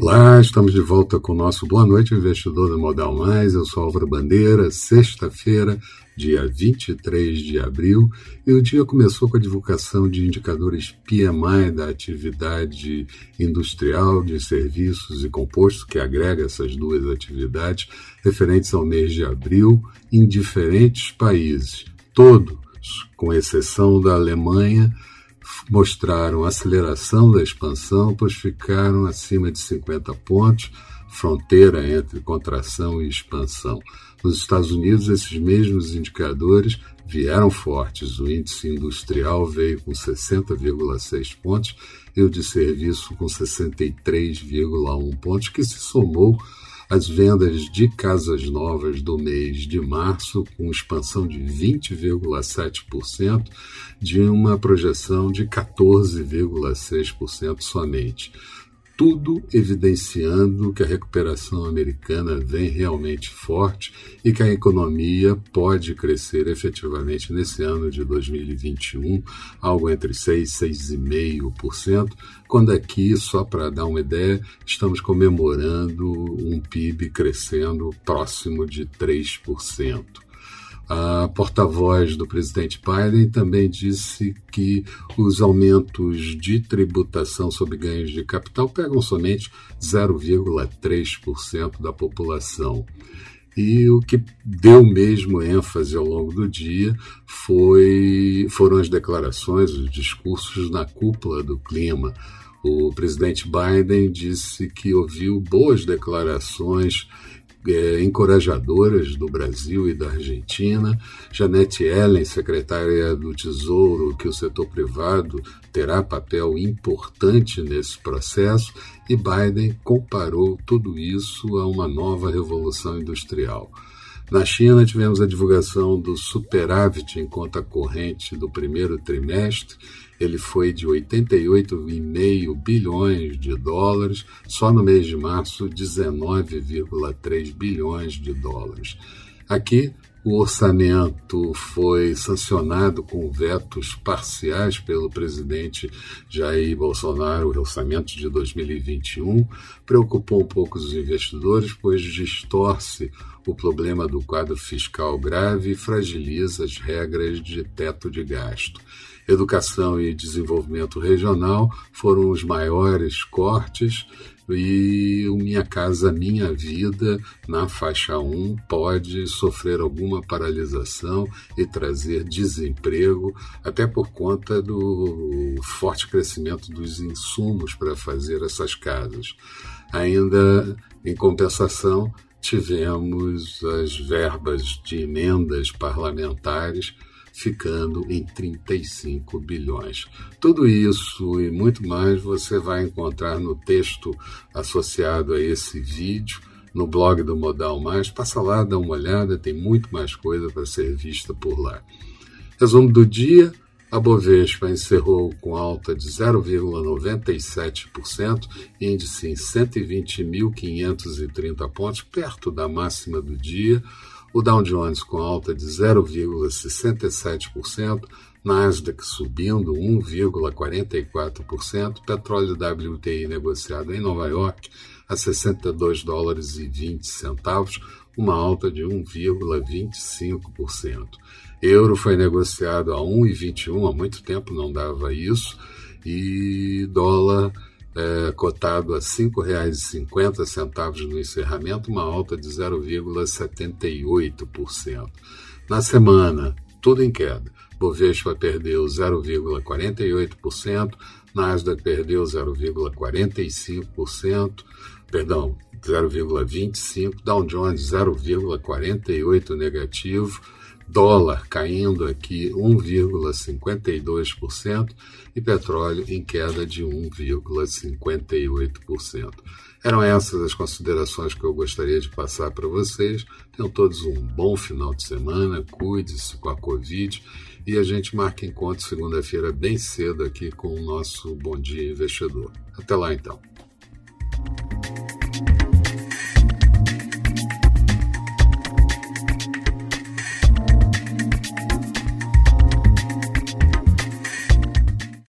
Olá, estamos de volta com o nosso Boa Noite Investidor da Modal Mais. Eu sou Álvaro Bandeira, sexta-feira, dia 23 de abril, e o dia começou com a divulgação de indicadores PMI da atividade industrial de serviços e composto, que agrega essas duas atividades, referentes ao mês de abril, em diferentes países, todos, com exceção da Alemanha mostraram aceleração da expansão, pois ficaram acima de 50 pontos, fronteira entre contração e expansão. Nos Estados Unidos, esses mesmos indicadores vieram fortes. O índice industrial veio com 60,6 pontos e o de serviço com 63,1 pontos, que se somou as vendas de casas novas do mês de março, com expansão de 20,7%, de uma projeção de 14,6% somente tudo evidenciando que a recuperação americana vem realmente forte e que a economia pode crescer efetivamente nesse ano de 2021, algo entre 6 e 6,5%, quando aqui, só para dar uma ideia, estamos comemorando um PIB crescendo próximo de 3%. A porta-voz do presidente Biden também disse que os aumentos de tributação sobre ganhos de capital pegam somente 0,3% da população. E o que deu mesmo ênfase ao longo do dia foi, foram as declarações, os discursos na cúpula do clima. O presidente Biden disse que ouviu boas declarações é, encorajadoras do Brasil e da Argentina. Janete Ellen, secretária do Tesouro, que o setor privado terá papel importante nesse processo, e Biden comparou tudo isso a uma nova revolução industrial. Na China, tivemos a divulgação do superávit em conta corrente do primeiro trimestre. Ele foi de 88,5 bilhões de dólares, só no mês de março, 19,3 bilhões de dólares. Aqui, o orçamento foi sancionado com vetos parciais pelo presidente Jair Bolsonaro, o orçamento de 2021. Preocupou um pouco os investidores, pois distorce o problema do quadro fiscal grave e fragiliza as regras de teto de gasto. Educação e desenvolvimento regional foram os maiores cortes e o Minha Casa Minha Vida, na faixa 1, pode sofrer alguma paralisação e trazer desemprego, até por conta do forte crescimento dos insumos para fazer essas casas. Ainda, em compensação, tivemos as verbas de emendas parlamentares ficando em 35 bilhões. Tudo isso e muito mais você vai encontrar no texto associado a esse vídeo, no blog do Modal Mais. Passa lá, dá uma olhada, tem muito mais coisa para ser vista por lá. Resumo do dia. A Bovespa encerrou com alta de 0,97%, índice em 120.530 pontos, perto da máxima do dia. O Dow Jones com alta de 0,67%, Nasdaq subindo 1,44%, petróleo WTI negociado em Nova York a 62 dólares e 20 centavos, uma alta de 1,25%. Euro foi negociado a 1,21, há muito tempo não dava isso, e dólar é, cotado a R$ 5,50 no encerramento, uma alta de 0,78%. Na semana, tudo em queda. Bovespa perdeu 0,48%, Nasdaq perdeu 0,45%, perdão, 0,25%, Dow Jones 0,48% negativo, dólar caindo aqui 1,52% e petróleo em queda de 1,58%. Eram essas as considerações que eu gostaria de passar para vocês. Tenham todos um bom final de semana, cuide-se com a Covid e a gente marca encontro segunda-feira bem cedo aqui com o nosso Bom Dia Investidor. Até lá então.